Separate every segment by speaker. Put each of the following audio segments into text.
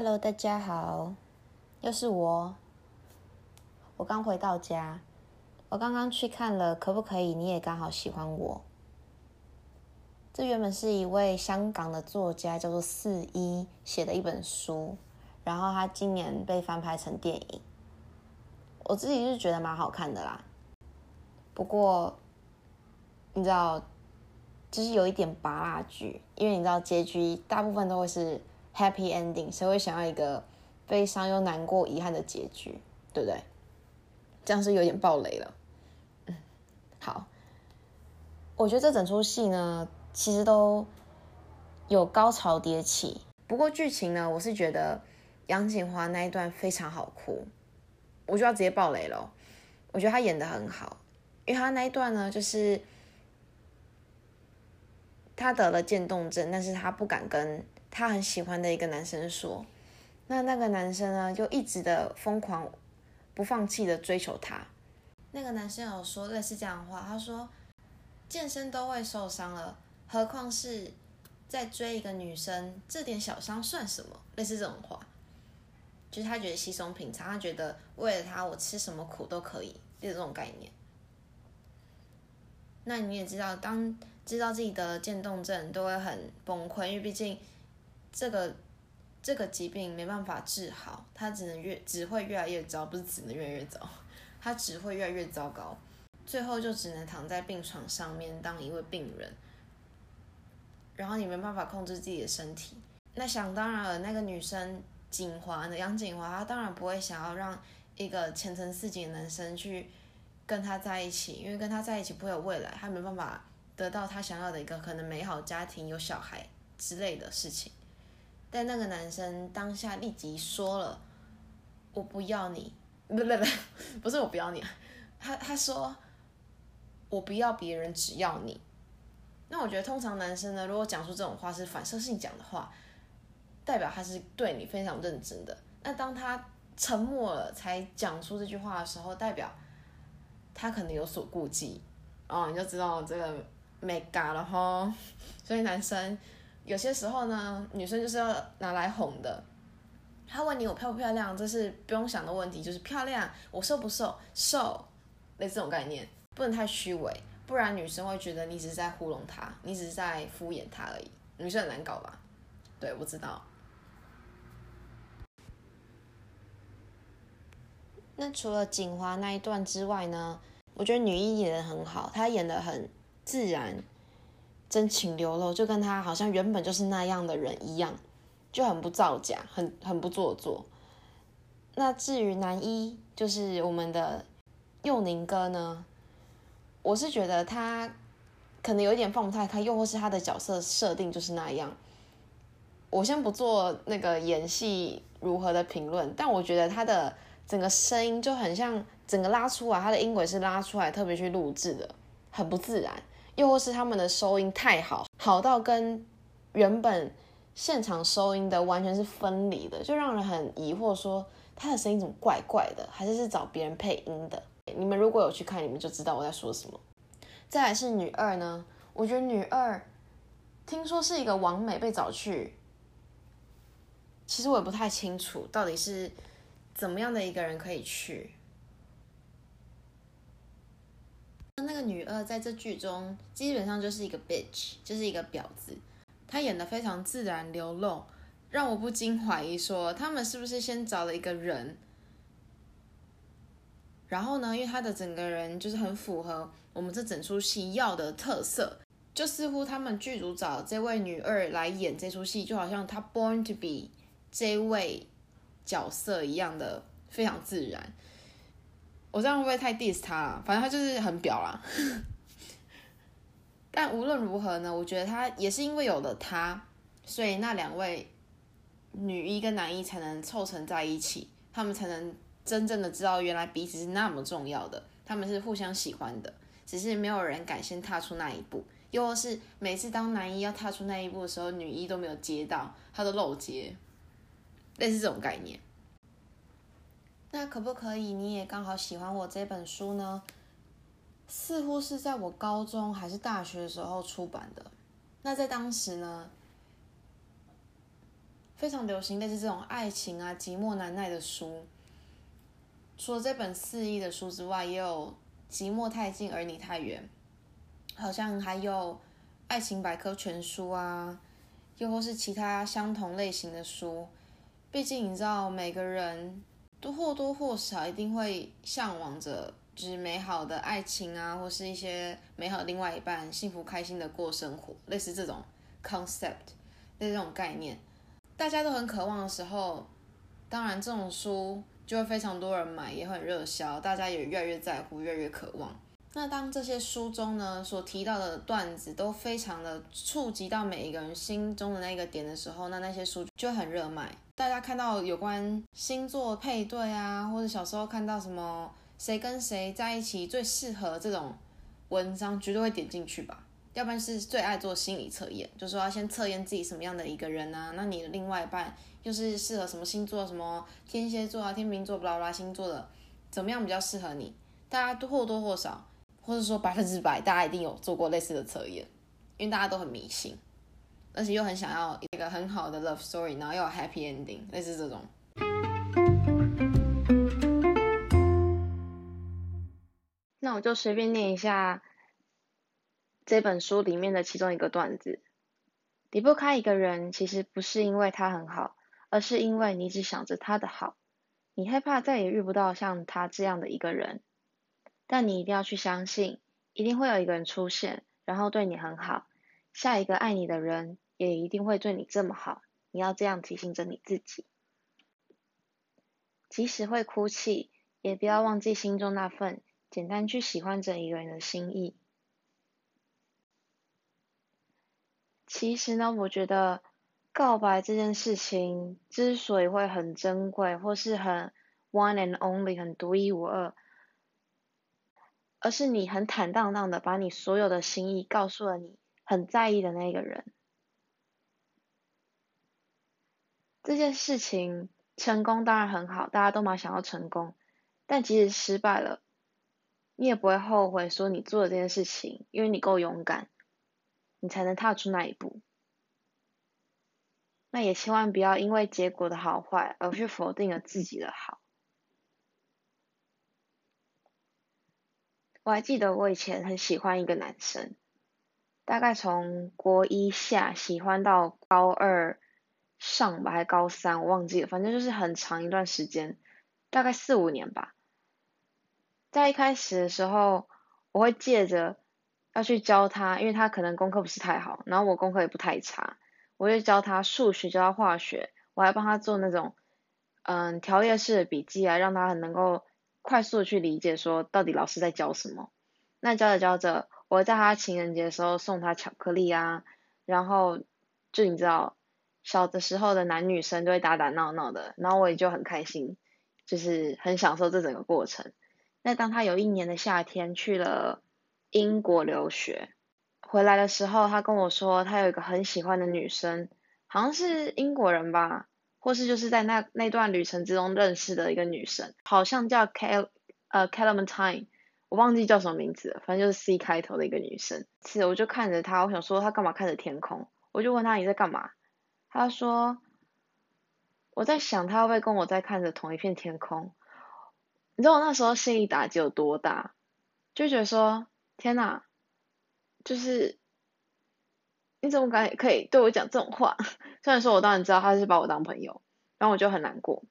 Speaker 1: Hello，大家好，又是我。我刚回到家，我刚刚去看了，可不可以？你也刚好喜欢我。这原本是一位香港的作家，叫做四一写的一本书，然后他今年被翻拍成电影。我自己是觉得蛮好看的啦，不过你知道，就是有一点拔蜡剧，因为你知道结局大部分都会是。Happy ending，谁会想要一个悲伤又难过、遗憾的结局，对不对？这样是有点暴雷了。嗯，好，我觉得这整出戏呢，其实都有高潮迭起。不过剧情呢，我是觉得杨锦华那一段非常好哭，我就要直接爆雷了。我觉得他演的很好，因为他那一段呢，就是他得了渐冻症，但是他不敢跟。他很喜欢的一个男生说：“那那个男生呢，就一直的疯狂不放弃的追求她。那个男生有说类似这样的话，他说：健身都会受伤了，何况是在追一个女生，这点小伤算什么？类似这种话，就是他觉得稀松平常，他觉得为了他，我吃什么苦都可以，就是这种概念。那你也知道，当知道自己得了渐冻症，都会很崩溃，因为毕竟。”这个这个疾病没办法治好，它只能越只会越来越糟，不是只能越来越糟，它只会越来越糟糕，最后就只能躺在病床上面当一位病人，然后你没办法控制自己的身体。那想当然了，那个女生锦华呢，杨锦华，她当然不会想要让一个前程似锦的男生去跟她在一起，因为跟他在一起不会有未来，她没办法得到她想要的一个可能美好家庭、有小孩之类的事情。但那个男生当下立即说了：“我不要你，不不不，不是我不要你，他他说我不要别人，只要你。”那我觉得通常男生呢，如果讲出这种话是反射性讲的话，代表他是对你非常认真的。那当他沉默了才讲出这句话的时候，代表他可能有所顾忌哦，你就知道这个没嘎了哈。所以男生。有些时候呢，女生就是要拿来哄的。他问你我漂不漂亮，这是不用想的问题，就是漂亮。我瘦不瘦？瘦，类似这种概念，不能太虚伪，不然女生会觉得你只是在糊弄她，你只是在敷衍她而已。女生很难搞吧？对，我知道。那除了锦华那一段之外呢？我觉得女一演的很好，她演的很自然。真情流露，就跟他好像原本就是那样的人一样，就很不造假，很很不做作。那至于男一，就是我们的佑宁哥呢，我是觉得他可能有一点放不太开，又或是他的角色设定就是那样。我先不做那个演戏如何的评论，但我觉得他的整个声音就很像整个拉出来，他的音轨是拉出来特别去录制的，很不自然。又或是他们的收音太好，好到跟原本现场收音的完全是分离的，就让人很疑惑，说他的声音怎么怪怪的，还是是找别人配音的？你们如果有去看，你们就知道我在说什么。再来是女二呢，我觉得女二听说是一个王美被找去，其实我也不太清楚到底是怎么样的一个人可以去。那个女二在这剧中基本上就是一个 bitch，就是一个婊子。她演的非常自然流露，让我不禁怀疑说，他们是不是先找了一个人，然后呢，因为她的整个人就是很符合我们这整出戏要的特色，就似乎他们剧组找这位女二来演这出戏，就好像她 born to be 这位角色一样的非常自然。我这样会不会太 diss 他了？反正他就是很表啦。但无论如何呢，我觉得他也是因为有了他，所以那两位女一跟男一才能凑成在一起，他们才能真正的知道原来彼此是那么重要的，他们是互相喜欢的，只是没有人敢先踏出那一步，又或是每次当男一要踏出那一步的时候，女一都没有接到，他都漏接，类似这种概念。那可不可以？你也刚好喜欢我这本书呢？似乎是在我高中还是大学的时候出版的。那在当时呢，非常流行类似这种爱情啊、寂寞难耐的书。除了这本四亿的书之外，也有《寂寞太近而你太远》，好像还有爱情百科全书啊，又或是其他相同类型的书。毕竟你知道，每个人都或多或少一定会向往着，就是美好的爱情啊，或是一些美好的另外一半，幸福开心的过生活，类似这种 concept，类似这种概念，大家都很渴望的时候，当然这种书就会非常多人买，也很热销，大家也越来越在乎，越来越渴望。那当这些书中呢所提到的段子都非常的触及到每一个人心中的那个点的时候，那那些书就很热卖。大家看到有关星座配对啊，或者小时候看到什么谁跟谁在一起最适合这种文章，绝对会点进去吧。要不然是最爱做心理测验，就说要先测验自己什么样的一个人啊，那你的另外一半又是适合什么星座，什么天蝎座啊、天秤座、巴拉巴拉星座的，怎么样比较适合你？大家都或多或少。或者说百分之百，大家一定有做过类似的测验，因为大家都很迷信，而且又很想要一个很好的 love story，然后又有 happy ending，类似这种。那我就随便念一下这本书里面的其中一个段子：离不开一个人，其实不是因为他很好，而是因为你只想着他的好，你害怕再也遇不到像他这样的一个人。但你一定要去相信，一定会有一个人出现，然后对你很好。下一个爱你的人也一定会对你这么好。你要这样提醒着你自己。即使会哭泣，也不要忘记心中那份简单去喜欢着一个人的心意。其实呢，我觉得告白这件事情之所以会很珍贵，或是很 one and only，很独一无二。而是你很坦荡荡的把你所有的心意告诉了你很在意的那个人。这件事情成功当然很好，大家都蛮想要成功。但即使失败了，你也不会后悔说你做了这件事情，因为你够勇敢，你才能踏出那一步。那也千万不要因为结果的好坏而去否定了自己的好。我还记得我以前很喜欢一个男生，大概从国一下喜欢到高二上吧，还高三我忘记了，反正就是很长一段时间，大概四五年吧。在一开始的时候，我会借着要去教他，因为他可能功课不是太好，然后我功课也不太差，我就教他数学，教他化学，我还帮他做那种嗯条列式的笔记啊，让他很能够。快速的去理解说到底老师在教什么，那教着教着，我在他情人节的时候送他巧克力啊，然后就你知道小的时候的男女生都会打打闹闹的，然后我也就很开心，就是很享受这整个过程。那当他有一年的夏天去了英国留学，回来的时候，他跟我说他有一个很喜欢的女生，好像是英国人吧。或是就是在那那段旅程之中认识的一个女生，好像叫 Cal 呃 Calamantine，我忘记叫什么名字，反正就是 C 开头的一个女生。是，我就看着她，我想说她干嘛看着天空？我就问她你在干嘛？她说我在想她会不会跟我在看着同一片天空？你知道我那时候心理打击有多大？就觉得说天哪，就是。你怎么敢可以对我讲这种话？虽然说我当然知道他是把我当朋友，然后我就很难过。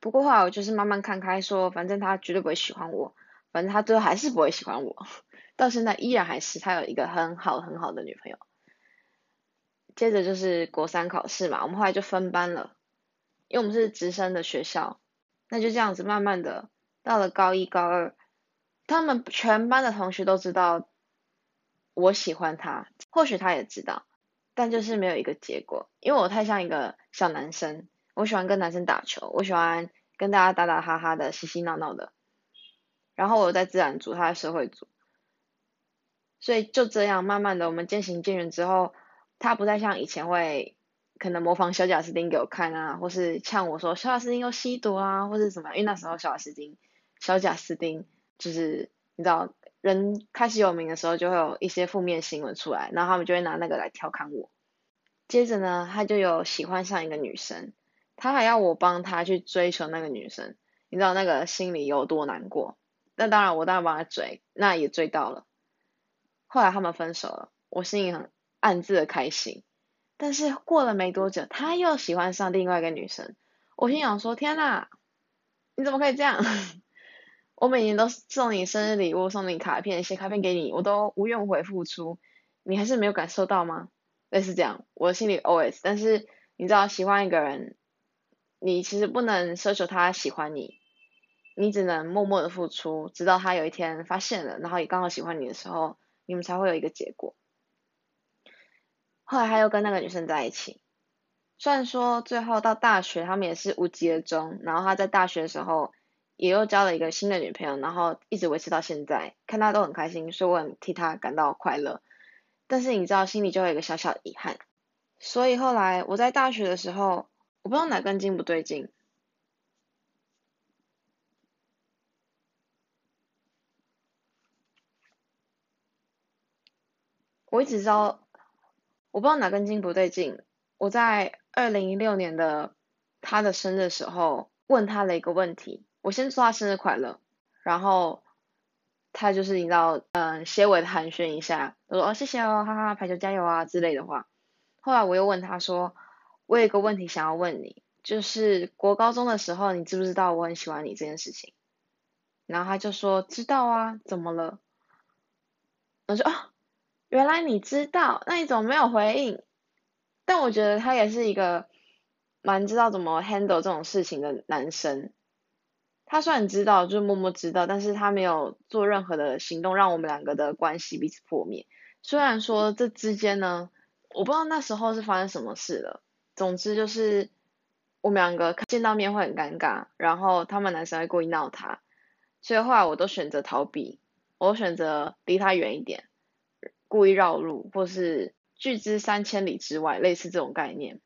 Speaker 1: 不过后来我就是慢慢看开，说反正他绝对不会喜欢我，反正他最后还是不会喜欢我。到现在依然还是他有一个很好很好的女朋友。接着就是国三考试嘛，我们后来就分班了，因为我们是直升的学校，那就这样子慢慢的到了高一高二，他们全班的同学都知道。我喜欢他，或许他也知道，但就是没有一个结果，因为我太像一个小男生，我喜欢跟男生打球，我喜欢跟大家打打哈哈的，嬉嬉闹闹的。然后我在自然组，他在社会组，所以就这样慢慢的我们渐行渐远之后，他不再像以前会可能模仿小贾斯汀给我看啊，或是呛我说小贾斯汀又吸毒啊，或是什么，因为那时候小贾斯汀，小贾斯汀就是你知道。人开始有名的时候，就会有一些负面新闻出来，然后他们就会拿那个来调侃我。
Speaker 2: 接着呢，他就有喜欢上一个女生，他还要我帮他去追求那个女生，你知道那个心里有多难过？那当然，我当然帮他追，那也追到了。后来他们分手了，我心里很暗自的开心。但是过了没多久，他又喜欢上另外一个女生，我心想说：天呐，你怎么可以这样？我每年都送你生日礼物，送你卡片，写卡片给你，我都无怨无悔付出，你还是没有感受到吗？类似这样，我心里 OS。但是你知道，喜欢一个人，你其实不能奢求他喜欢你，你只能默默的付出，直到他有一天发现了，然后也刚好喜欢你的时候，你们才会有一个结果。后来他又跟那个女生在一起，虽然说最后到大学他们也是无疾而终，然后他在大学的时候也又交了一个新的女朋友，然后一直维持到现在，看他都很开心，所以我很替他感到快乐。但是你知道心里就会有一个小小的遗憾，所以后来我在大学的时候，我不知道哪根筋不对劲，我一直知道。我不知道哪根筋不对劲，我在二零一六年的他的生日时候问他了一个问题，我先祝他生日快乐，然后他就是你知道，嗯，结尾寒暄一下，我说哦谢谢哦，哈哈，排球加油啊之类的话。后来我又问他说，我有一个问题想要问你，就是国高中的时候你知不知道我很喜欢你这件事情？然后他就说知道啊，怎么了？我说哦。原来你知道，那你怎么没有回应？但我觉得他也是一个蛮知道怎么 handle 这种事情的男生。他虽然知道，就是默默知道，但是他没有做任何的行动，让我们两个的关系彼此破灭。虽然说这之间呢，我不知道那时候是发生什么事了。总之就是我们两个见到面会很尴尬，然后他们男生会故意闹他，所以后来我都选择逃避，我选择离他远一点。故意绕路，或是拒之三千里之外，类似这种概念。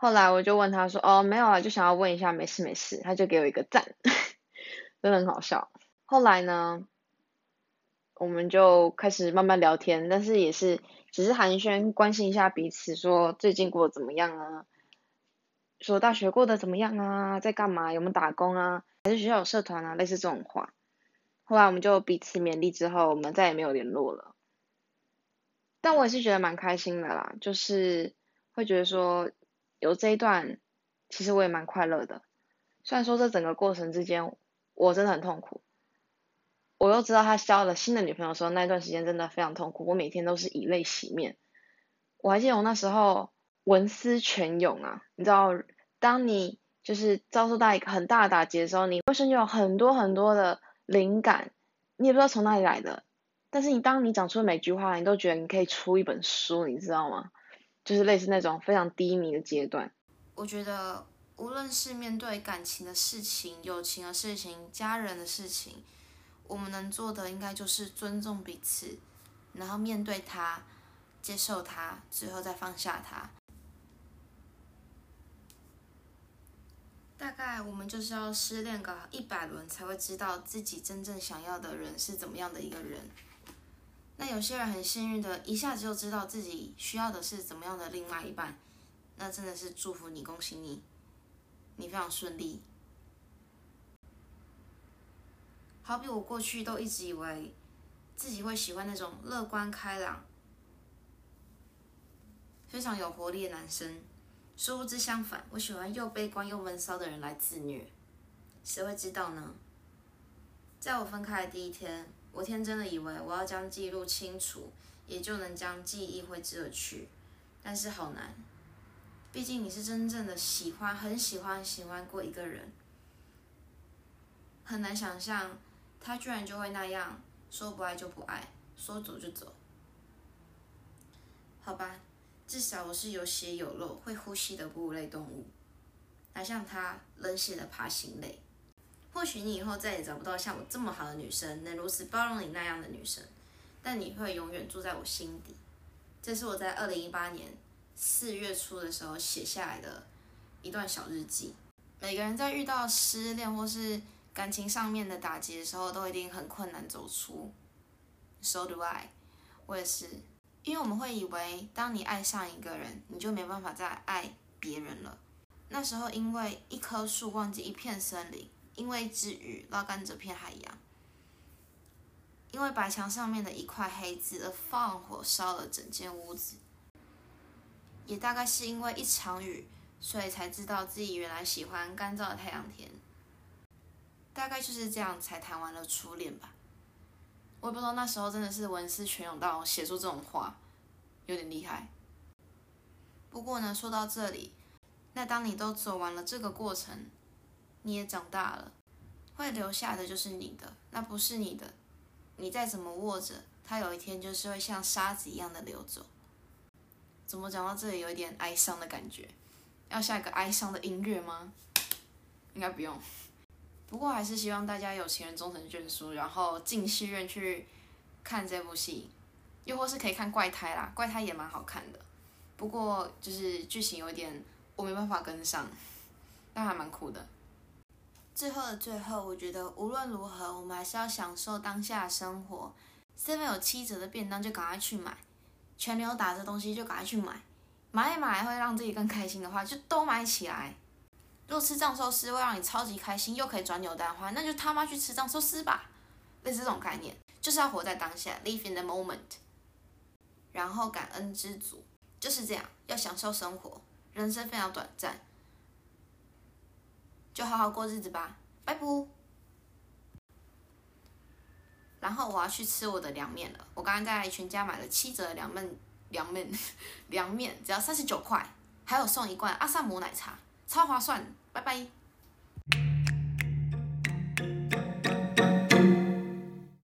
Speaker 2: 后来我就问他说：“哦，没有啊，就想要问一下，没事没事。”他就给我一个赞，真的很好笑。后来呢，我们就开始慢慢聊天，但是也是只是寒暄，关心一下彼此，说最近过得怎么样啊？说大学过得怎么样啊？在干嘛？有没有打工啊？还是学校有社团啊？类似这种话。后来我们就彼此勉励，之后我们再也没有联络了。但我也是觉得蛮开心的啦，就是会觉得说有这一段，其实我也蛮快乐的。虽然说这整个过程之间我真的很痛苦，我又知道他交了新的女朋友的时候，那段时间真的非常痛苦，我每天都是以泪洗面。我还记得我那时候文思泉涌啊，你知道，当你就是遭受到一个很大的打击的时候，你会瞬间有很多很多的。灵感，你也不知道从哪里来的，但是你当你讲出每句话，你都觉得你可以出一本书，你知道吗？就是类似那种非常低迷的阶段。
Speaker 1: 我觉得无论是面对感情的事情、友情的事情、家人的事情，我们能做的应该就是尊重彼此，然后面对他，接受他，最后再放下他。大概我们就是要失恋个一百轮，才会知道自己真正想要的人是怎么样的一个人。那有些人很幸运的，一下子就知道自己需要的是怎么样的另外一半，那真的是祝福你，恭喜你，你非常顺利。好比我过去都一直以为自己会喜欢那种乐观开朗、非常有活力的男生。殊不知相反，我喜欢又悲观又闷骚的人来自虐，谁会知道呢？在我分开的第一天，我天真的以为我要将记录清除，也就能将记忆挥之而去，但是好难，毕竟你是真正的喜欢，很喜欢喜欢过一个人，很难想象他居然就会那样说不爱就不爱，说走就走，好吧。至少我是有血有肉、会呼吸的哺乳类动物，哪像他冷血的爬行类。或许你以后再也找不到像我这么好的女生，能如此包容你那样的女生，但你会永远住在我心底。这是我在二零一八年四月初的时候写下来的一段小日记。每个人在遇到失恋或是感情上面的打击的时候，都一定很困难走出。So do I，我也是。因为我们会以为，当你爱上一个人，你就没办法再爱别人了。那时候，因为一棵树忘记一片森林，因为一只鱼捞干这片海洋，因为白墙上面的一块黑字而放火烧了整间屋子。也大概是因为一场雨，所以才知道自己原来喜欢干燥的太阳天。大概就是这样才谈完了初恋吧。我也不知道那时候真的是文思泉涌到写出这种话，有点厉害。不过呢，说到这里，那当你都走完了这个过程，你也长大了，会留下的就是你的，那不是你的，你再怎么握着，它有一天就是会像沙子一样的流走。怎么讲到这里有一点哀伤的感觉？要下一个哀伤的音乐吗？应该不用。不过还是希望大家有情人终成眷属，然后进戏院去看这部戏，又或是可以看怪胎啦，怪胎也蛮好看的。不过就是剧情有点我没办法跟上，但还蛮酷的。最后的最后，我觉得无论如何，我们还是要享受当下生活。身边有七折的便当就赶快去买。全牛打折东西就赶快去买，买一买会让自己更开心的话，就都买起来。若吃藏寿司会让你超级开心，又可以转扭蛋的话，那就他妈去吃藏寿司吧。类似这种概念，就是要活在当下，live in the moment，然后感恩知足，就是这样，要享受生活，人生非常短暂，就好好过日子吧，拜拜。然后我要去吃我的凉面了。我刚刚在全家买了七折的凉面，凉面，凉面只要三十九块，还有送一罐阿萨姆奶茶，超划算。拜拜。